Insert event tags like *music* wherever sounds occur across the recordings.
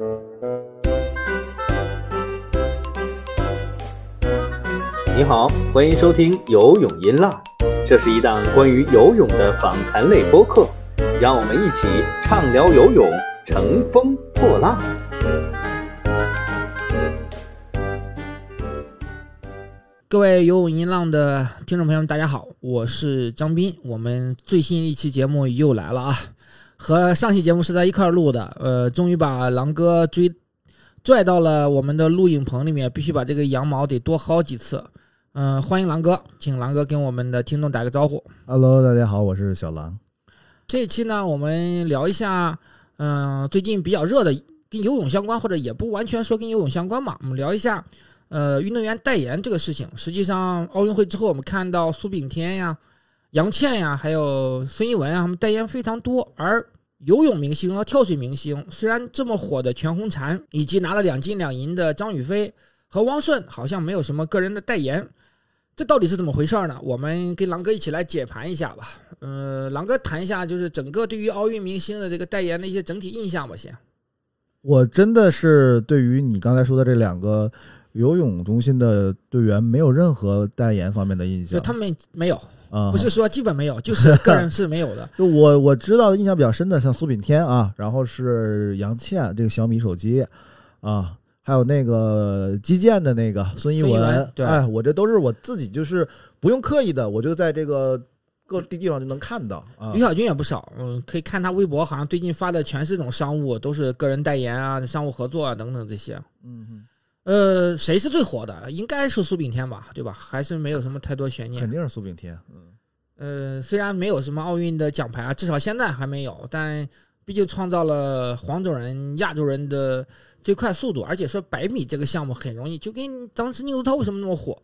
你好，欢迎收听游泳音浪，这是一档关于游泳的访谈类播客，让我们一起畅聊游泳，乘风破浪。各位游泳音浪的听众朋友们，大家好，我是张斌。我们最新一期节目又来了啊，和上期节目是在一块儿录的，呃，终于把狼哥追拽到了我们的录影棚里面，必须把这个羊毛得多薅几次。嗯、欢迎狼哥，请狼哥跟我们的听众打个招呼。Hello，大家好，我是小狼。这一期呢，我们聊一下，嗯、最近比较热的跟游泳相关，或者也不完全说跟游泳相关嘛，我们聊一下，呃，运动员代言这个事情。实际上，奥运会之后，我们看到苏炳添呀、杨倩呀，还有孙一文啊，他们代言非常多，而游泳明星和跳水明星，虽然这么火的全红婵，以及拿了两金两银的张雨霏和汪顺，好像没有什么个人的代言。这到底是怎么回事呢？我们跟狼哥一起来解盘一下吧。呃，狼哥谈一下，就是整个对于奥运明星的这个代言的一些整体印象吧，先。我真的是对于你刚才说的这两个游泳中心的队员没有任何代言方面的印象。就他们没有，啊，不是说基本没有，*laughs* 就是个人是没有的。就 *laughs* 我我知道的印象比较深的，像苏炳添啊，然后是杨倩这个小米手机啊，还有那个击剑的那个孙一文对哎，我这都是我自己就是不用刻意的，我就在这个各地地方就能看到啊吕。小军也不少，嗯，可以看他微博，好像最近发的全是这种商务，都是个人代言啊、商务合作啊等等这些。嗯嗯，呃，谁是最火的？应该是苏炳添吧，对吧？还是没有什么太多悬念肯。定是苏炳添。嗯，呃，虽然没有什么奥运的奖牌啊，至少现在还没有，但毕竟创造了黄种人、亚洲人的最快速度，而且说百米这个项目很容易，就跟当时宁泽涛为什么那么火，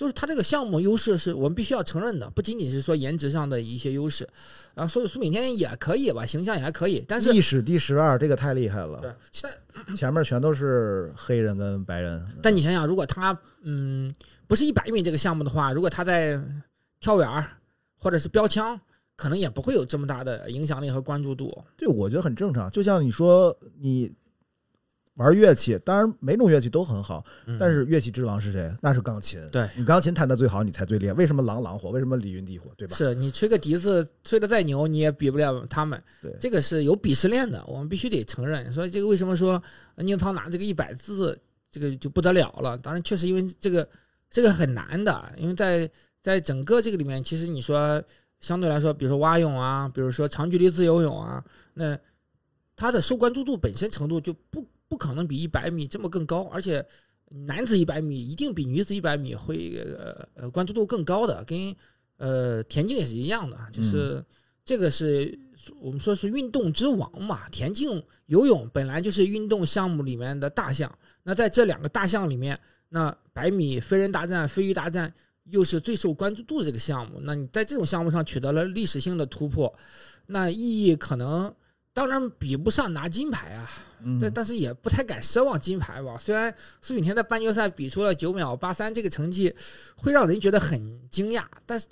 就是他这个项目优势是我们必须要承认的，不仅仅是说颜值上的一些优势，啊，所以苏炳添也可以吧，形象也还可以，但是历史第十二，这个太厉害了。对，现在前面全都是黑人跟白人。但你想想，如果他嗯不是一百米这个项目的话，如果他在跳远儿或者是标枪，可能也不会有这么大的影响力和关注度。对，我觉得很正常。就像你说，你玩乐器，当然每种乐器都很好，嗯但是乐器之王是谁？那是钢琴。对你钢琴弹得最好，你才最厉害。为什么郎朗火？为什么李云迪火？对吧？是你吹个笛子吹得再牛，你也比不了他们。对这个是有鄙视链的，我们必须得承认。所以这个为什么说呃宁涛拿这个一百字，这个就不得了了？当然，确实因为这个这个很难的，因为在在整个这个里面，其实你说相对来说，比如说蛙泳啊，比如说长距离自由泳啊，那它的受关注度本身程度就不不可能比一百米这么更高，而且男子一百米一定比女子一百米会呃呃关注度更高的，跟呃田径也是一样的，就是这个是我们说是运动之王嘛，田径、游泳本来就是运动项目里面的大项，那在这两个大项里面，那百米飞人大战、飞鱼大战又是最受关注度的这个项目，那你在这种项目上取得了历史性的突破，那意义可能当然比不上拿金牌啊，嗯，但但是也不太敢奢望金牌吧。虽然苏炳添在半决赛比出了九秒八三这个成绩，会让人觉得很惊讶，但是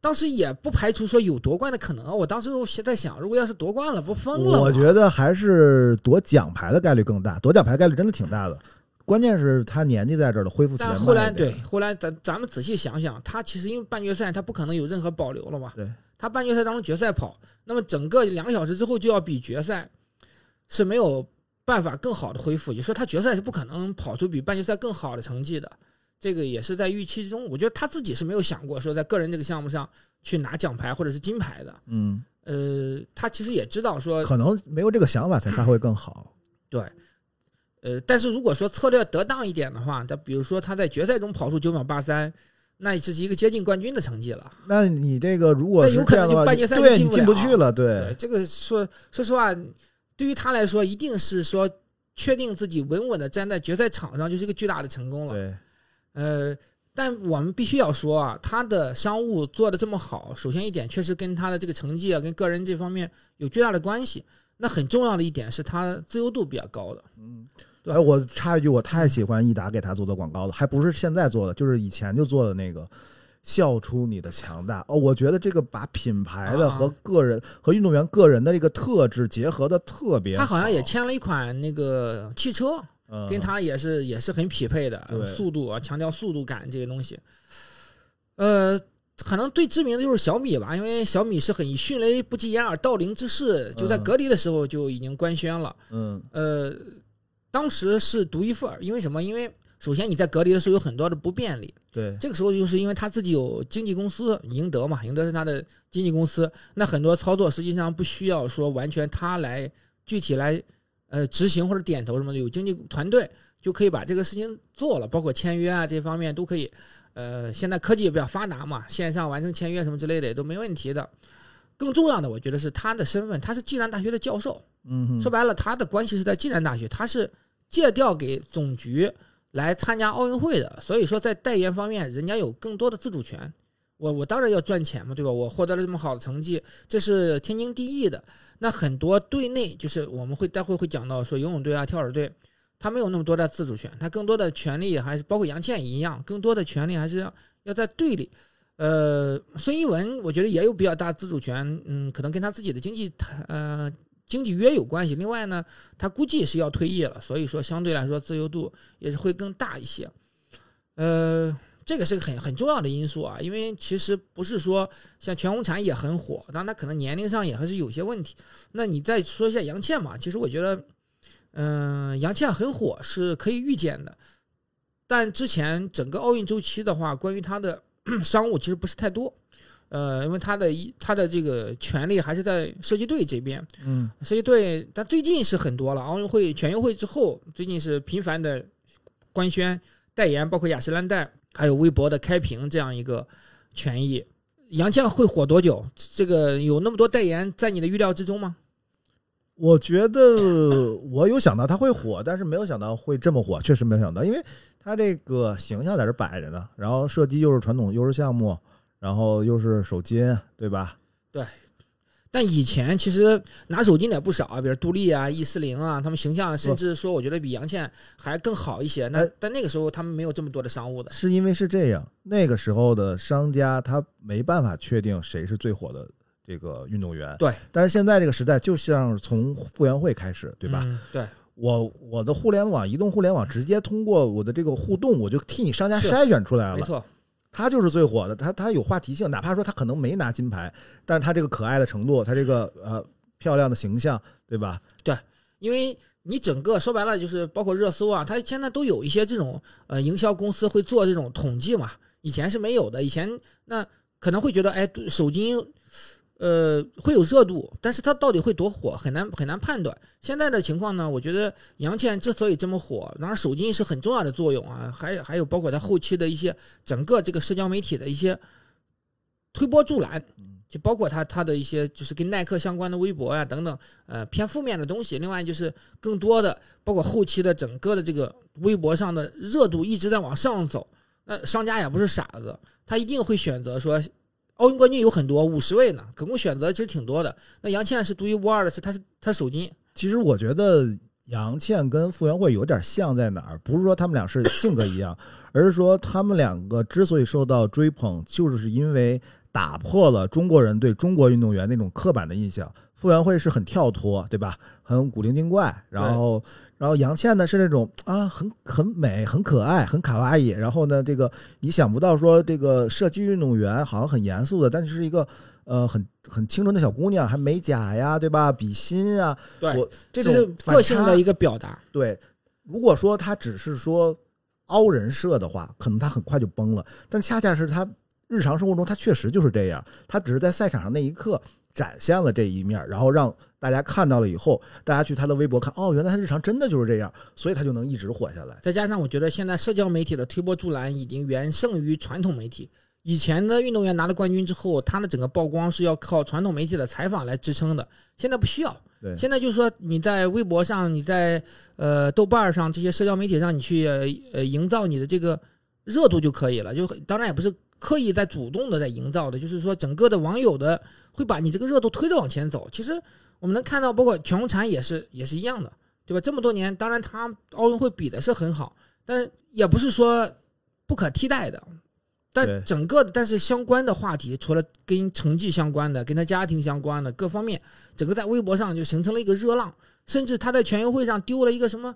当时也不排除说有夺冠的可能。我当时在想，如果要是夺冠了，不疯了？我觉得还是夺奖牌的概率更大，夺奖牌概率真的挺大的。关键是他年纪在这儿了，恢复起来但后来对，后来咱咱们仔细想想，他其实因为半决赛他不可能有任何保留了嘛。对，他半决赛当中决赛跑，那么整个两个小时之后就要比决赛，是没有办法更好的恢复。也就是说，他决赛是不可能跑出比半决赛更好的成绩的。这个也是在预期之中。我觉得他自己是没有想过说在个人这个项目上去拿奖牌或者是金牌的。嗯，呃，他其实也知道说，可能没有这个想法才发挥更好。对，呃，但是如果说策略得当一点的话，他比如说他在决赛中跑出九秒八三，那这是一个接近冠军的成绩了。那你这个如果那有可能就半决赛就对你进不进不去了，对，对，这个说说实话，对于他来说，一定是说确定自己稳稳的站在决赛场上，就是一个巨大的成功了。对，呃，但我们必须要说啊，他的商务做的这么好，首先一点确实跟他的这个成绩啊，跟个人这方面有巨大的关系。那很重要的一点是他自由度比较高的，嗯。对哎，我插一句，我太喜欢益达给他做的广告了，还不是现在做的，就是以前就做的那个笑出你的强大。哦，我觉得这个把品牌的啊和个人、和运动员个人的这个特质结合的特别好他好像也签了一款那个汽车，嗯跟他也是也是很匹配的，速度啊，强调速度感这些东西。呃，可能最知名的就是小米吧，因为小米是很以迅雷不及掩耳盗铃之势，就在嗯隔离的时候就已经官宣了。嗯呃，当时是独一份儿，因为什么？因为首先你在隔离的时候有很多的不便利，对这个时候就是因为他自己有经纪公司赢得嘛，赢得是他的经纪公司，那很多操作实际上不需要说完全他来具体来呃执行或者点头什么的，有经纪团队就可以把这个事情做了，包括签约啊这方面都可以。呃，现在科技也比较发达嘛，线上完成签约什么之类的也都没问题的。更重要的，我觉得是他的身份，他是暨南大学的教授，嗯说白了，他的关系是在暨南大学，他是借调给总局来参加奥运会的，所以说在代言方面，人家有更多的自主权。我我当然要赚钱嘛，对吧？我获得了这么好的成绩，这是天经地义的。那很多队内就是我们会待会会讲到说游泳队啊、跳水队，他没有那么多的自主权，他更多的权利还是包括杨倩一样，更多的权利还是要要在队里。呃，孙一文我觉得也有比较大自主权，嗯，可能跟他自己的经济呃经济约有关系。另外呢，他估计是要退役了，所以说相对来说自由度也是会更大一些。呃，这个是个很很重要的因素啊，因为其实不是说像全红婵也很火，当然他可能年龄上也还是有些问题。那你再说一下杨倩嘛，其实我觉得，嗯、杨倩很火是可以预见的，但之前整个奥运周期的话，关于她的 *clears throat* 商务其实不是太多。呃，因为他的一他的这个权利还是在射击队这边，嗯射击队，但最近是很多了。奥运会、全运会之后，最近是频繁的官宣代言，包括雅诗兰黛，还有微博的开屏这样一个权益。杨倩会火多久？这个有那么多代言，在你的预料之中吗？我觉得我有想到他会火，但是没有想到会这么火，确实没有想到，因为他这个形象在这摆着呢，然后射击又是传统又是项目，然后又是手巾，对吧？对但以前其实拿手巾的也不少啊，比如杜丽啊、易思玲啊，他们形象甚至说我觉得比杨倩还更好一些。那哎但那个时候他们没有这么多的商务的，是因为是这样，那个时候的商家他没办法确定谁是最火的这个运动员，对，但是现在这个时代，就像从傅园慧开始，对吧？嗯对，我我的互联网、移动互联网直接通过我的这个互动，我就替你商家筛选出来了。没错。他就是最火的，他他有话题性，哪怕说他可能没拿金牌，但是他这个可爱的程度，他这个呃漂亮的形象，对吧？对因为你整个说白了就是包括热搜啊，他现在都有一些这种呃营销公司会做这种统计嘛，以前是没有的，以前那可能会觉得哎手机呃会有热度，但是它到底会多火很难很难判断。现在的情况呢，我觉得杨倩之所以这么火，当然手机是很重要的作用啊，还有还有包括它后期的一些整个这个社交媒体的一些推波助澜。就包括它它的一些就是跟耐克相关的微博啊、等等，呃偏负面的东西。另外就是更多的包括后期的整个的这个微博上的热度一直在往上走。那商家也不是傻子，他一定会选择说，奥运冠军有很多五十位呢，可供选择其实挺多的。那杨倩是独一无二的是，她是她首金，其实我觉得杨倩跟傅园慧有点像在哪儿？不是说他们俩是性格一样，*coughs* 而是说他们两个之所以受到追捧，就是因为打破了中国人对中国运动员那种刻板的印象。傅园慧是很跳脱，对吧？很古灵精怪，然后，然后杨倩呢是那种啊，很很美、很可爱、很卡哇伊。然后呢，这个你想不到说这个射击运动员好像很严肃的，但是是一个呃很很清纯的小姑娘，还美甲呀，对吧？比心啊，对我，这这是个性的一个表达。对，如果说他只是说凹人设的话，可能他很快就崩了。但恰恰是他日常生活中，他确实就是这样。他只是在赛场上那一刻展现了这一面，然后让大家看到了以后，大家去他的微博看，哦，原来他日常真的就是这样，所以他就能一直火下来。再加上我觉得现在社交媒体的推波助澜已经远胜于传统媒体。以前的运动员拿了冠军之后，他的整个曝光是要靠传统媒体的采访来支撑的，现在不需要。对，现在就是说你在微博上，你在呃豆瓣上这些社交媒体上，你去呃呃营造你的这个热度就可以了。就当然也不是刻意在主动的在营造的，就是说整个的网友的会把你这个热度推着往前走。其实我们能看到，包括全红婵也是也是一样的，对吧？这么多年，当然他奥运会比的是很好，但也不是说不可替代的。但整个的但是相关的话题，除了跟成绩相关的、跟他家庭相关的各方面，整个在微博上就形成了一个热浪，甚至他在全运会上丢了一个什么。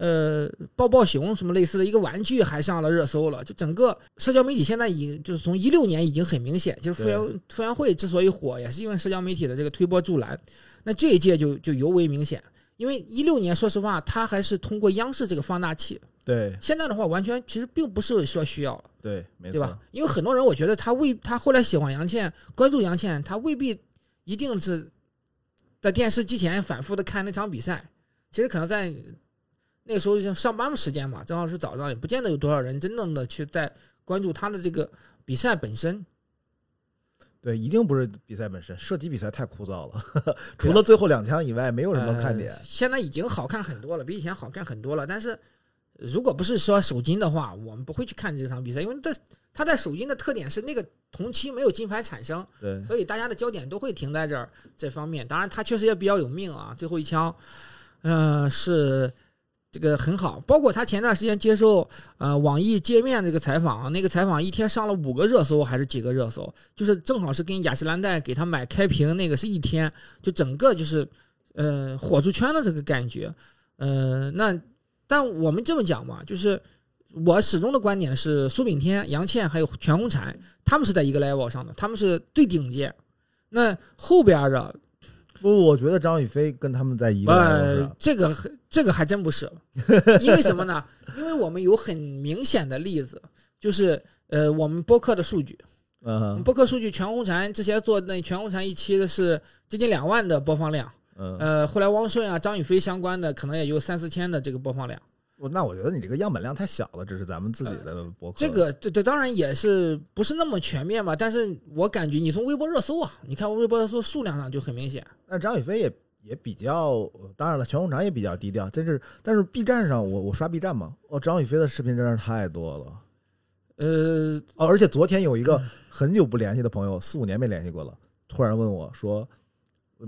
呃，抱抱熊什么类似的一个玩具还上了热搜了，就整个社交媒体现在已经就是从一六年已经很明显，就是傅园傅园慧之所以火，也是因为社交媒体的这个推波助澜。那这一届就就尤为明显，因为一六年说实话，他还是通过央视这个放大器，对现在的话完全其实并不是说需要了。对，没错对吧，？因为很多人我觉得他未他后来喜欢杨倩，关注杨倩，他未必一定是在电视机前反复的看那场比赛，其实可能在那个时候像上班时间嘛，正好是早上，也不见得有多少人真正的去在关注他的这个比赛本身。对，一定不是比赛本身，射击比赛太枯燥了，*laughs* 除了最后两枪以外，没有什么看点呃。现在已经好看很多了，比以前好看很多了。但是如果不是说首金的话，我们不会去看这场比赛，因为这他在首金的特点是那个同期没有金牌产生。对，所以大家的焦点都会停在这儿这方面。当然，他确实也比较有命啊，最后一枪，呃，是这个很好。包括他前段时间接受呃网易界面这个采访，那个采访一天上了五个热搜还是几个热搜，就是正好是跟雅诗兰黛给他买开屏那个是一天，就整个就是呃火出圈的这个感觉。呃，那但我们这么讲嘛，就是。我始终的观点是，苏炳添、杨倩还有全红婵，他们是在一个 level 上的，他们是最顶尖。那后边的，不，我觉得张雨霏跟他们在一个呃，这个这个还真不是，因为什么呢？因为我们有很明显的例子，就是呃，我们播客的数据，嗯播客数据，全红婵之前做那全红婵一期的是接近两万的播放量，嗯，呃，后来汪顺啊、张雨霏相关的可能也就三四千的这个播放量。我那我觉得你这个样本量太小了，这是咱们自己的博客。这个这这当然也是不是那么全面吧，但是我感觉你从微博热搜啊，你看微博热搜数量上就很明显。那张雨霏也也比较，呃当然了，全红婵也比较低调，但是但是 B 站上我我刷 B 站嘛，哦，张雨霏的视频真是太多了。呃，哦，而且昨天有一嗯个很久不联系的朋友，四五年没联系过了，突然问我说，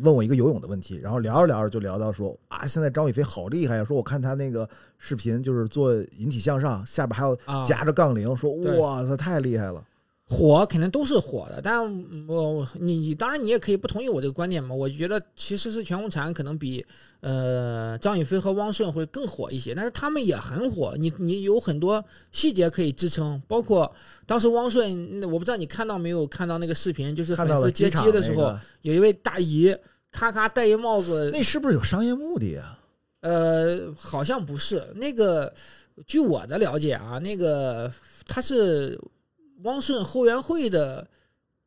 问我一个游泳的问题，然后聊着聊着就聊到说啊，现在张雨霏好厉害呀，说我看她那个视频就是做引体向上，下边还有啊，夹着杠铃，说哇塞太厉害了。火肯定都是火的，但我你你当然你也可以不同意我这个观点嘛。我觉得其实是全红婵可能比呃张雨霏和汪顺会更火一些，但是他们也很火。你你有很多细节可以支撑，包括当时汪顺，那我不知道你看到没有看到那个视频，就是粉丝接机的时候，那个，有一位大姨咔咔戴一帽子，那是不是有商业目的啊？呃，好像不是那个，据我的了解啊，那个他是汪顺后援会的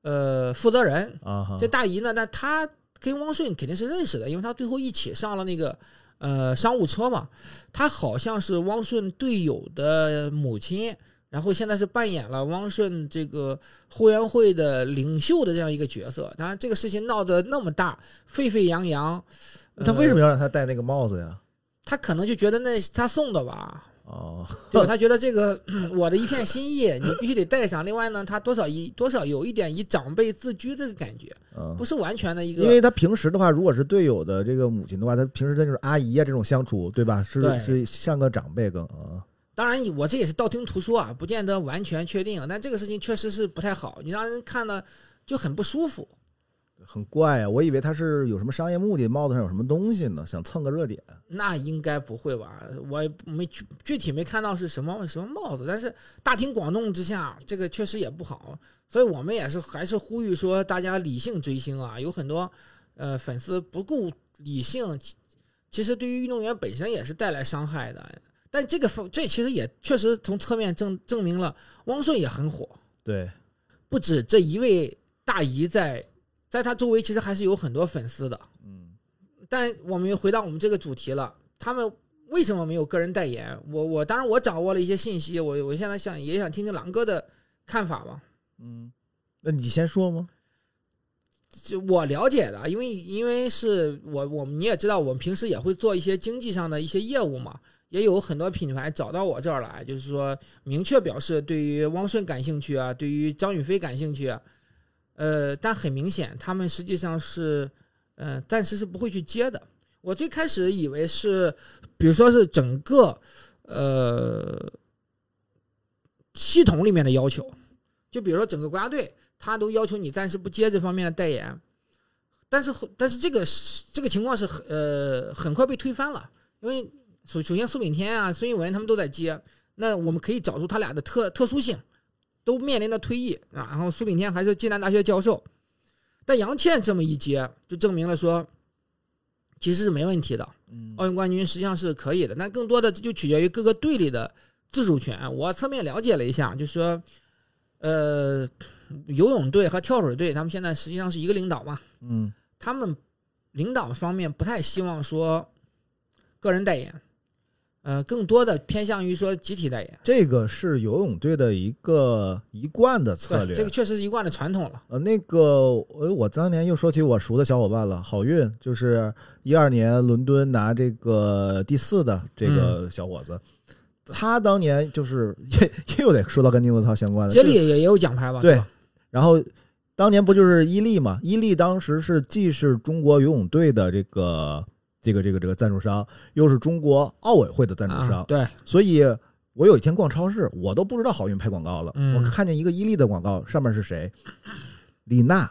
呃负责人。啊这大姨呢，那她跟汪顺肯定是认识的，因为她最后一起上了那个呃商务车嘛。她好像是汪顺队友的母亲，然后现在是扮演了汪顺这个后援会的领袖的这样一个角色。当然，这个事情闹得那么大，沸沸扬扬，他为什么？要让他戴那个帽子呀？他可能就觉得那是他送的吧。哦，对吧？他觉得这个我的一片心意，你必须得带上。另外呢，他多少以多少有一点以长辈自居这个感觉，嗯不，是完全的一个。因为他平时的话，如果是队友的这个母亲的话，他平时的就是阿姨啊这种相处，对吧？是是像个长辈更啊。当然，我这也是道听途说啊，不见得完全确定。但这个事情确实是不太好，你让人看了就很不舒服。很怪啊，我以为他是有什么商业目的，帽子上有什么东西呢，想蹭个热点。那应该不会吧？我也没具具体没看到是什么什么帽子，但是大庭广众之下，这个确实也不好。所以我们也是还是呼吁说，大家理性追星啊，有很多呃粉丝不够理性，其其实对于运动员本身也是带来伤害的。但这个方这其实也确实从侧面证证明了汪顺也很火，对，不止这一位大姨在，在他周围其实还是有很多粉丝的。嗯，但我们又回到我们这个主题了，他们为什么没有个人代言？我我当然我掌握了一些信息，我我现在想也想听听狼哥的看法吧。嗯，那你先说吗？就我了解的，因为因为是我我们你也知道，我们平时也会做一些经济上的一些业务嘛，也有很多品牌找到我这儿来，就是说明确表示对于汪顺感兴趣啊，对于张雨霏感兴趣啊，呃，但很明显他们实际上是呃暂时是不会去接的。我最开始以为是，比如说是整个呃系统里面的要求，就比如说整个国家队，他都要求你暂时不接这方面的代言，但是但是这个这个情况是呃很快被推翻了，因为首首先苏炳添啊、孙一文他们都在接，那我们可以找出他俩的特特殊性，都面临着退役啊，然后苏炳添还是暨南大学教授，但杨倩这么一接，就证明了说其实是没问题的。嗯奥运冠军实际上是可以的，那更多的这就取决于各个队里的自主权。我侧面了解了一下，就说，呃，游泳队和跳水队他们现在实际上是一个领导嘛，嗯他们领导方面不太希望说个人代言，呃，更多的偏向于说集体代言。这个是游泳队的一个一贯的策，略。这个确实是一贯的传统了。呃，那个，呃，我当年又说起我熟的小伙伴了，好运，就是一二年伦敦拿这个第四的这嗯个小伙子，他当年就是又得说到跟宁泽涛相关的，接就力也也有奖牌吧？对吧然后当年不就是伊利嘛？伊利当时是既是中国游泳队的这个这个这个这个赞助商，又是中国奥委会的赞助商，啊，对，所以我有一天逛超市，我都不知道好运拍广告了，嗯。我看见一个伊利的广告，上面是谁？李娜、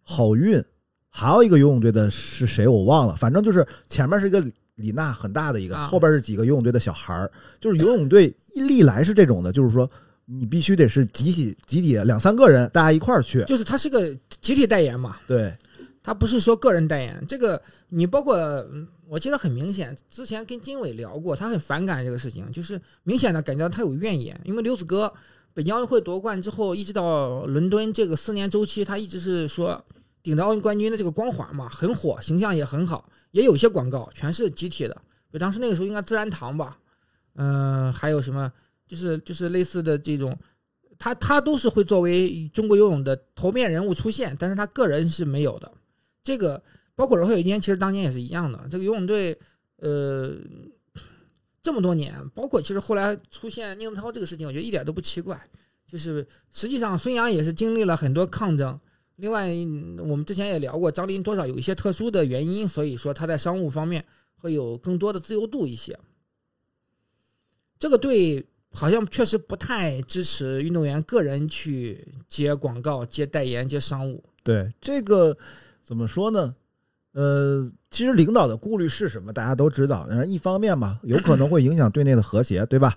好运，还有一个游泳队的是谁我忘了，反正就是前面是一个李娜很大的一个，啊后边是几个游泳队的小孩儿，就是游泳队历来是这种的，就是说你必须得是集体集体两三个人大家一块儿去，就是他是个集体代言嘛。对，他不是说个人代言，这个你包括我记得很明显，之前跟金伟聊过，他很反感这个事情，就是明显的感觉到他有怨言，因为刘子歌北京奥运会夺冠之后，一直到伦敦这个四年周期，他一直是说顶着奥运冠军的这个光环嘛，很火，形象也很好，也有一些广告全是集体的，比如当时那个时候应该自然堂吧，嗯、还有什么就是就是类似的这种。他他都是会作为中国游泳的头面人物出现，但是他个人是没有的。这个包括柔会有一年，其实当年也是一样的。这个游泳队，呃，这么多年，包括其实后来出现宁泽涛这个事情，我觉得一点都不奇怪。就是实际上孙杨也是经历了很多抗争。另外，我们之前也聊过，张琳多少有一些特殊的原因，所以说他在商务方面会有更多的自由度一些。这个队好像确实不太支持运动员个人去接广告、接代言、接商务。对这个怎么说呢？呃，其实领导的顾虑是什么，大家都知道。然后一方面嘛，有可能会影响队内的和谐，对吧？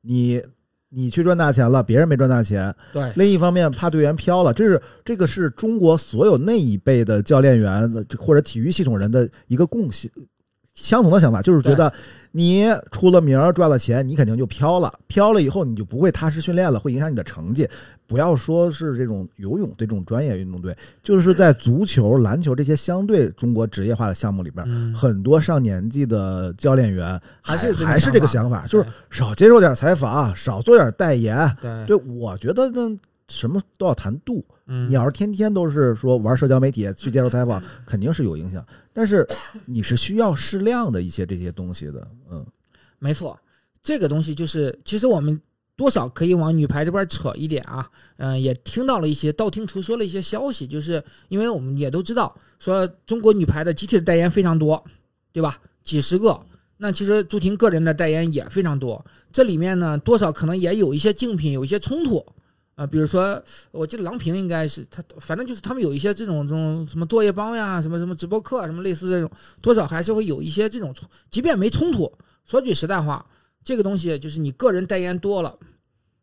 你你去赚大钱了，别人没赚大钱；对，另一方面，怕队员飘了，这是这个是中国所有那一辈的教练员或者体育系统人的一个共性。相同的想法就是觉得你出了名儿赚了钱，你肯定就飘了，飘了以后你就不会踏实训练了，会影响你的成绩。不要说是这种游泳这种专业运动队，就是在足球、篮球这些相对中国职业化的项目里边，嗯，很多上年纪的教练员还是还是这个想想法，就是少接受点采访，少做点代言。对，对，我觉得呢，什么都要谈度。嗯，你要是天天都是说玩社交媒体去接受采访，肯定是有影响。但是你是需要适量的一些这些东西的，嗯没错，这个东西就是，其实我们多少可以往女排这边扯一点啊。嗯、也听到了一些道听途说的一些消息，就是因为我们也都知道，说中国女排的集体的代言非常多，对吧？几十个。那其实朱婷个人的代言也非常多，这里面呢，多少可能也有一些竞品，有一些冲突。啊、比如说，我记得郎平应该是他，反正就是他们有一些这种这种什么作业帮呀，什么什么直播课啊，什么类似这种，多少还是会有一些这种冲，即便没冲突，说句实在话，这个东西就是你个人代言多了，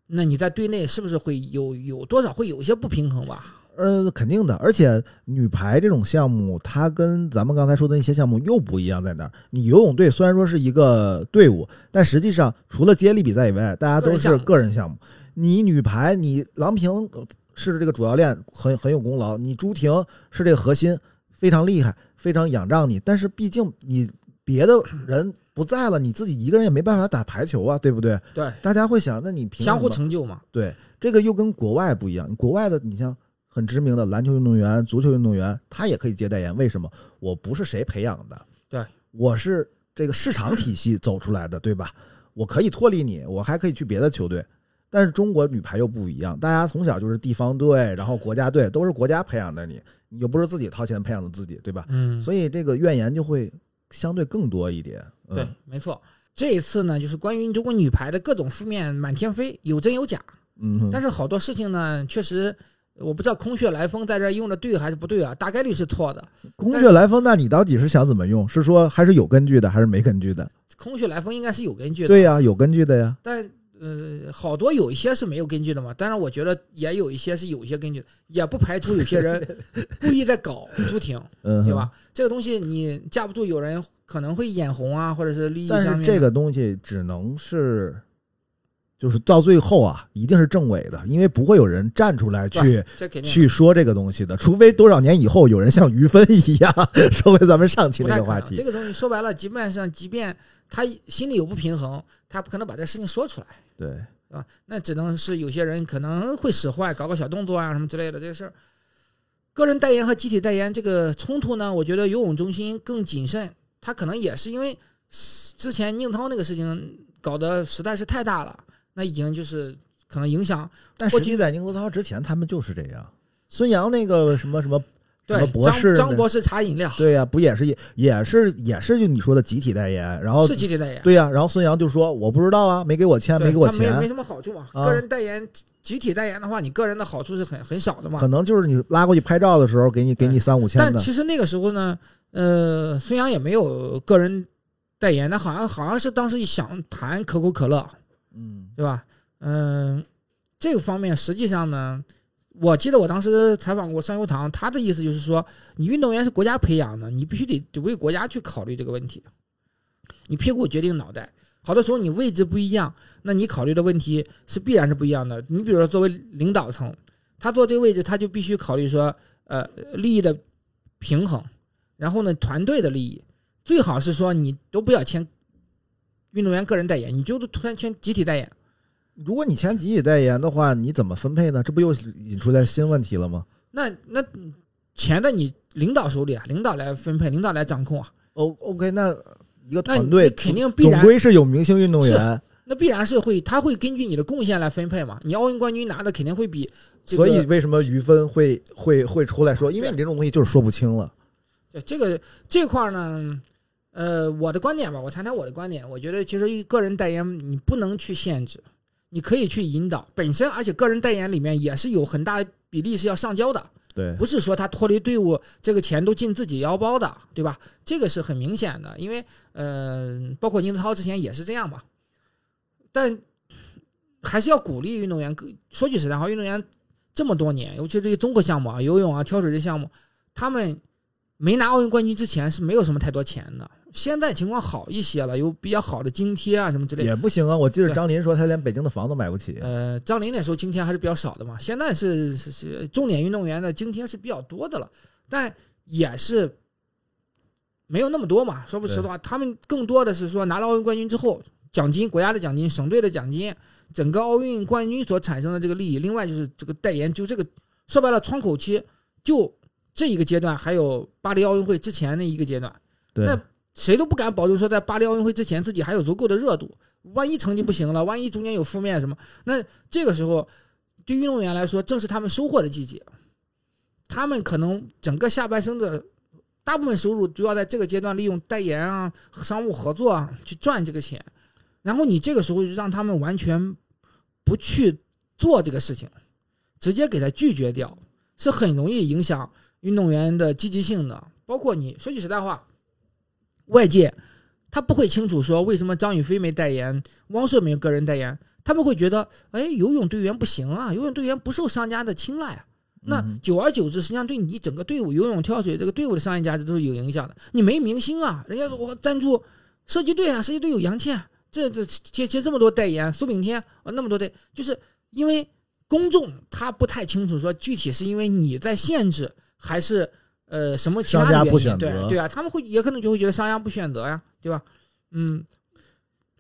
那你在队内是不是会有有多少会有一些不平衡吧？呃，肯定的。而且女排这种项目，它跟咱们刚才说的那些项目又不一样在哪儿？你游泳队虽然说是一个队伍，但实际上除了接力比赛以外，大家都是个人项目。你女排，你郎平呃是这个主教练，很很有功劳；你朱婷是这个核心，非常厉害，非常仰仗你。但是毕竟你别的人不在了，你自己一个人也没办法打排球啊，对不对？对，大家会想，那你凭什相互么成就嘛。对，这个又跟国外不一样。国外的，你像很知名的篮球运动员、足球运动员，他也可以接代言。为什么？我不是谁培养的，对，我是这个市场体系走出来的，对吧？我可以脱离你，我还可以去别的球队。但是中国女排又不一样，大家从小就是地方队，然后国家队，都是国家培养的你，你又不是自己掏钱培养的自己，对吧？嗯，所以这个怨言就会相对更多一点。嗯对，没错。这一次呢，就是关于中国女排的各种负面满天飞，有真有假。嗯，但是好多事情呢，确实我不知道空穴来风在这儿用的对还是不对啊，大概率是错的。空穴来风，那你到底是想怎么用？是说还是有根据的，还是没根据的？空穴来风应该是有根据的，对呀，有根据的呀。但呃，好多有一些是没有根据的嘛。当然，我觉得也有一些是有一些根据的，也不排除有些人 *laughs* 故意在搞朱婷，嗯，对吧？？这个东西你架不住有人可能会眼红啊，或者是利益上面的。是这个东西只能是，就是到最后啊，一定是政委的，因为不会有人站出来去去说这个东西的，除非多少年以后有人像于芬一样，*laughs* 说回咱们上期。那个话题这。个东西说白了，基本上，即便他心里有不平衡，他不可能把这事情说出来。对，对吧？那只能是有些人可能会使坏，搞个小动作啊什么之类的这个事儿。个人代言和集体代言这个冲突呢，我觉得游泳中心更谨慎，他可能也是因为之前宁涛那个事情搞得实在是太大了，那已经就是可能影响但实际在宁泽涛之前，他们就是这样。孙杨那个什么什么什对么博士张张博士茶饮料对呀、不也是也也是也是就你说的集体代言，然后是集体代言，对呀、然后孙杨就说我不知道啊，没给我签，没给我钱没没，什么好处嘛。啊个人代言、集体代言的话，你个人的好处是很很少的嘛可。能就是你拉过去拍照的时候给你给你三五千但，其实那个时候呢，呃，孙杨也没有个人代言，那好像好像是当时想谈可口可乐，嗯对吧？嗯、这个方面实际上呢，我记得我当时采访过商优堂，他的意思就是说，你运动员是国家培养的，你必须得得为国家去考虑这个问题，你屁股决定脑袋。好多时候你位置不一样，那你考虑的问题是必然是不一样的。你比如说作为领导层，他坐这个位置，他就必须考虑说，呃，利益的平衡，然后呢，团队的利益，最好是说你都不要签运动员个人代言，你就突然签集体代言。如果你签集体代言的话，你怎么分配呢？这不又引出来新问题了吗？那那钱在你领导手里啊，领导来分配，领导来掌控啊，O，OK，那一个团队肯定必总，归是有明星运动员，那必然是会，他会根据你的贡献来分配嘛。你奥运冠军拿的肯定会比、这个，所以为什么于芬会会会出来说？因为你这种东西就是说不清了。对这个这块儿呢，呃，我的观点吧，我谈谈我的观点。我觉得其实个人代言你不能去限制，你可以去引导。本身而且个人代言里面也是有很大比例是要上交的，对，不是说他脱离队伍，这个钱都进自己腰包的，对吧？这个是很明显的，因为呃，包括宁泽涛之前也是这样嘛。但还是要鼓励运动员。说句实在话，运动员这么多年，尤其对于综合项目啊，游泳啊、跳水这项目，他们没拿奥运冠军之前是没有什么太多钱的。现在情况好一些了，有比较好的津贴啊什么之类的。也不行啊！我记得张琳说他连北京的房都买不起。呃，张琳那时候津贴还是比较少的嘛，现在是是是重点运动员的津贴是比较多的了，但也是没有那么多嘛。说不实话，他们更多的是说拿了奥运冠军之后，奖金、国家的奖金、省队的奖金，整个奥运冠军所产生的这个利益。另外就是这个代言，就这个说白了，窗口期就这一个阶段，还有巴黎奥运会之前的一个阶段。对，那谁都不敢保证说在巴黎奥运会之前自己还有足够的热度。万一成绩不行了，万一中间有负面什么，那这个时候对运动员来说正是他们收获的季节。他们可能整个下半生的大部分收入都要在这个阶段利用代言啊、商务合作啊去赚这个钱。然后你这个时候就让他们完全不去做这个事情，直接给他拒绝掉，是很容易影响运动员的积极性的。包括你说句实在话，外界他不会清楚说为什么张雨霏没代言，汪顺没有个人代言，他们会觉得，哎，游泳队员不行啊，游泳队员不受商家的青睐啊。那嗯久而久之，实际上对你整个队伍游泳、跳水这个队伍的商业价值都是有影响的。你没明星啊，人家我赞助射击队啊，射击队有杨倩，这这接接这么多代言，苏炳添啊那么多代，就是因为公众他不太清楚说具体是因为你在限制还是呃什么其他商家的原因，不选择。对对啊，他们会也可能就会觉得商家不选择呀，对吧？嗯，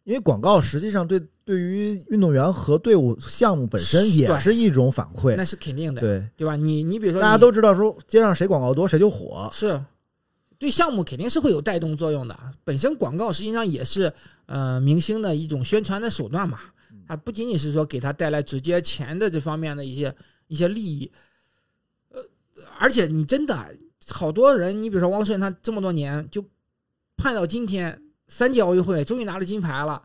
因为广告实际上对对于运动员和队伍项目本身也是一种反馈。那，是肯定的，对，对吧？你你比如说大家都知道说街上谁广告多谁就火，是。对项目肯定是会有带动作用的。本身广告实际上也是呃明星的一种宣传的手段嘛，它不仅仅是说给他带来直接钱的这方面的一些一些利益，呃，而且你真的好多人，你比如说汪顺，他这么多年就盼到今天三届奥运会终于拿了金牌了，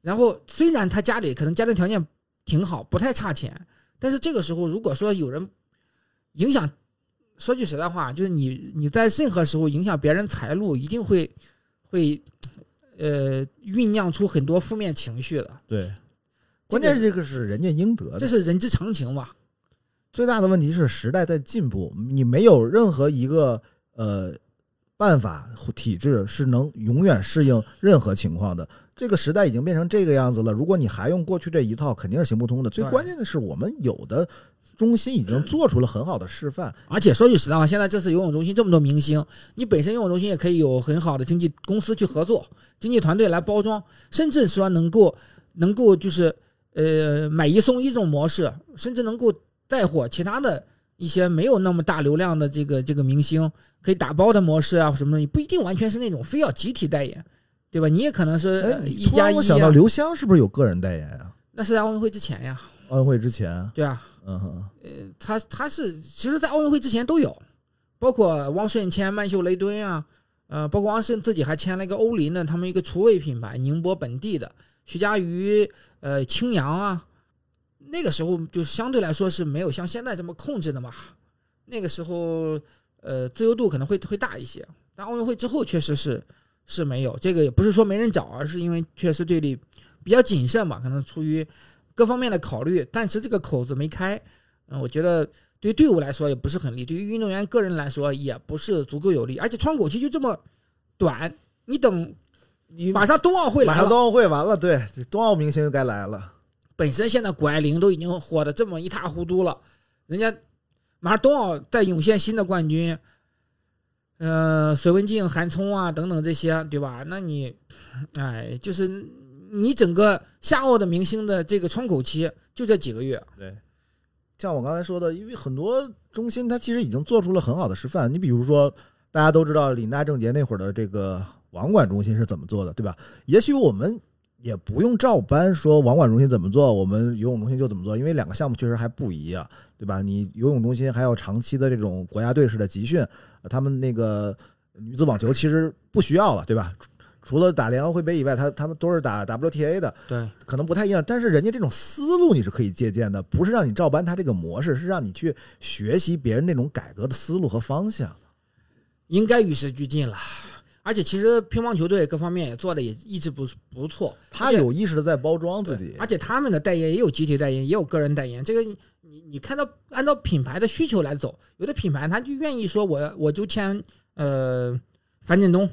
然后虽然他家里可能家庭条件挺好，不太差钱。但是这个时候，如果说有人影响，说句实在话，就是你你在任何时候影响别人财路，一定会会呃酝酿出很多负面情绪的。对，关键是这个是人家应得的。这是人之常情嘛。最大的问题是时代在进步，你没有任何一个呃办法体制是能永远适应任何情况的。这个时代已经变成这个样子了，如果你还用过去这一套，肯定是行不通的。最关键的是，我们有的中心已经做出了很好的示范。而且说句实在话，现在这次游泳中心这么多明星，你本身游泳中心也可以有很好的经纪公司去合作，经纪团队来包装，甚至说能够能够就是呃买一送一这种模式，甚至能够带货其他的一些没有那么大流量的这个这个明星，可以打包的模式啊什么的，不一定完全是那种非要集体代言，对吧？你也可能是哎，呃你突然一加一啊，我想到刘湘是不是有个人代言啊？那是在奥运会之前呀，奥运会之前，对啊，嗯哼，他他是其实，在奥运会之前都有，包括汪顺签曼秀雷敦啊，呃，包括汪顺自己还签了一个欧林的他们一个厨卫品牌，宁波本地的，徐嘉余，呃，青阳啊，那个时候就相对来说是没有像现在这么控制的嘛，那个时候呃自由度可能会会大一些，但奥运会之后确实是是没有，这个也不是说没人找，而是因为确实队里比较谨慎嘛，可能出于各方面的考虑，但是这个口子没开。嗯，我觉得对于队伍来说也不是很利，对于运动员个人来说也不是足够有利，而且窗口期就这么短，你等你马上冬奥会来了，马上冬奥会完了，对，冬奥明星就该来了。本身现在谷爱凌都已经火的这么一塌糊涂了，人家马上冬奥再涌现新的冠军，呃，隋文静、韩聪啊等等这些，对吧？那你，哎，就是你整个夏奥的明星的这个窗口期就这几个月，对，像我刚才说的，因为很多中心它其实已经做出了很好的示范。你比如说，大家都知道李娜、郑洁那会儿的这个网管中心是怎么做的，对吧？也许我们也不用照搬说网管中心怎么做，我们游泳中心就怎么做，因为两个项目确实还不一样，对吧？你游泳中心还有长期的这种国家队式的集训，呃他们那个女子网球其实不需要了，对吧？除了打联合会杯以外，他他们都是打 WTA 的，对，可能不太一样，但是人家这种思路你是可以借鉴的，不是让你照搬他这个模式，是让你去学习别人那种改革的思路和方向。应该与时俱进了。而且其实乒乓球队各方面也做的也一直不不错，他有意识的在包装自己，而且他们的代言也有集体代言，也有个人代言。这个你你你看到按照品牌的需求来走，有的品牌他就愿意说我我就签呃樊振东，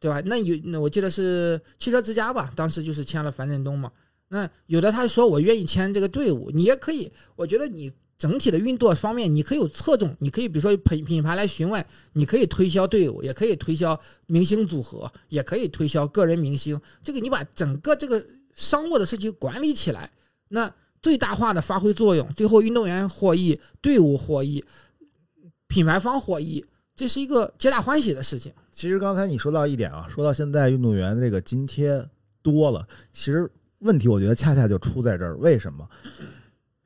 对吧？那有那我记得是汽车之家吧，当时就是签了樊振东嘛。那有的他说我愿意签这个队伍，你也可以，我觉得你整体的运作方面，你可以有侧重，你可以比如说品品牌来询问，你可以推销队伍，也可以推销明星组合，也可以推销个人明星。这个你把整个这个商务的事情管理起来，那最大化的发挥作用，最后运动员获益，队伍获益，品牌方获益，这是一个皆大欢喜的事情。其实刚才你说到一点啊，说到现在运动员这个津贴多了，其实问题我觉得恰恰就出在这儿。为什么？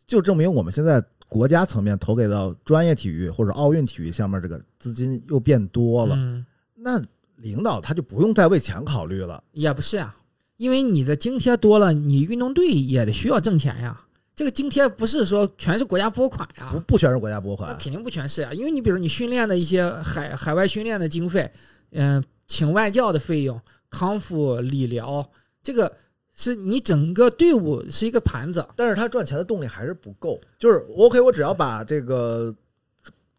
就证明我们现在国家层面投给到专业体育或者奥运体育上面这个资金又变多了，嗯，那领导他就不用再为钱考虑了。也不是呀、因为你的津贴多了，你运动队也得需要挣钱呀。这个津贴不是说全是国家拨款呀，不不全是国家拨款，那肯定不全是呀，因为你比如你训练的一些海海外训练的经费，嗯、请外教的费用、康复理疗，这个是你整个队伍是一个盘子。但是他赚钱的动力还是不够。就是 OK，我只要把这个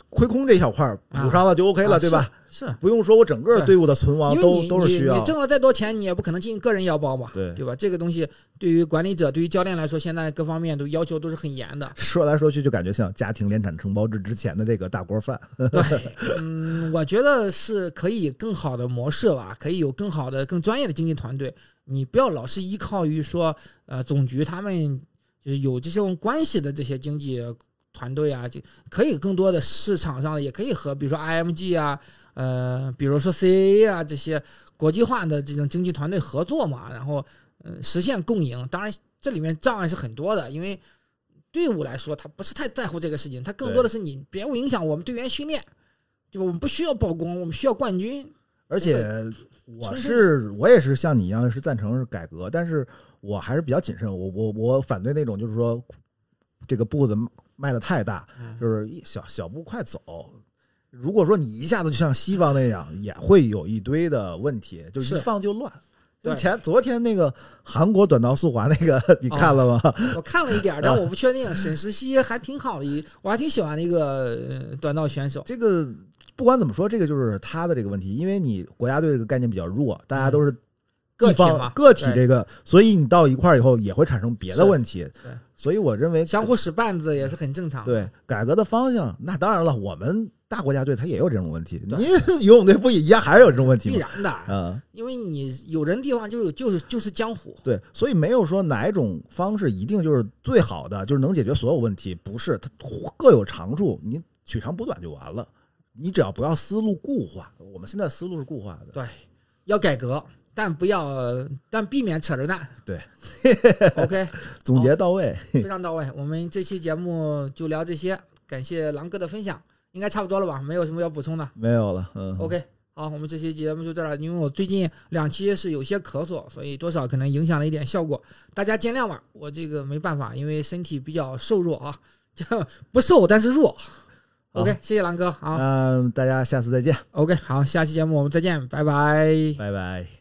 亏空这一小块儿补上了就 OK 了，啊对吧？？是，是不用说我整个队伍的存亡都都是需要你。挣了再多钱，你也不可能进个人腰包嘛，对对吧？这个东西对于管理者、对于教练来说，现在各方面都要求都是很严的。说来说去就感觉像家庭联产承包制之前的这个大锅饭。对，*laughs* 嗯，我觉得是可以更好的模式吧，可以有更好的、更专业的经济团队。你不要老是依靠于说，呃，总局他们就是有这种关系的这些经济团队啊，就可以更多的市场上的，也可以和比如说 IMG 啊，呃，比如说 CAA 啊这些国际化的这种经济团队合作嘛，然后嗯、呃实现共赢。当然，这里面障碍是很多的，因为队伍来说，他不是太在乎这个事情，他更多的是你别影响我们队员训练，对吧？我们不需要曝光，我们需要冠军。而且我是我也是像你一样是赞成是改革，但是我还是比较谨慎，我我我反对那种就是说这个步子迈的太大，嗯就是一小小步快走。如果说你一下子就像西方那样，也会有一堆的问题，就是一放就乱。前昨天那个韩国短道速滑那个，你看了吗？我看了一点，但我不确定。沈石溪还挺好的一，我还挺喜欢的一个呃短道选手。这个不管怎么说，这个就是他的这个问题，因为你国家队这个概念比较弱，大家都是嗯个地体个体这个，所以你到一块儿以后也会产生别的问题。对所以我认为相互使绊子也是很正常的。对改革的方向，那当然了，我们大国家队它也有这种问题，对你 *laughs* 游泳队不也一样还是有这种问题吗？必然的，嗯，因为你有人地方就有就是就是江湖。对，所以没有说哪一种方式一定就是最好的，就是能解决所有问题，不是，它各有长处，你取长补短就完了。你只要不要思路固化，我们现在思路是固化的。对，要改革，但不要，但避免扯着蛋。对，*laughs* OK，*laughs* 总结到位，非常到位。我们这期节目就聊这些，感谢狼哥的分享，应该差不多了吧？没有什么要补充的。没有了。嗯 OK，好，我们这期节目就这儿。因为我最近两期是有些咳嗽，所以多少可能影响了一点效果，大家见谅吧。我这个没办法，因为身体比较瘦弱啊，*laughs* 就不瘦但是弱。OK，谢谢狼哥。好嗯大家下次再见，，OK，好，下期节目我们再见，拜拜。拜拜。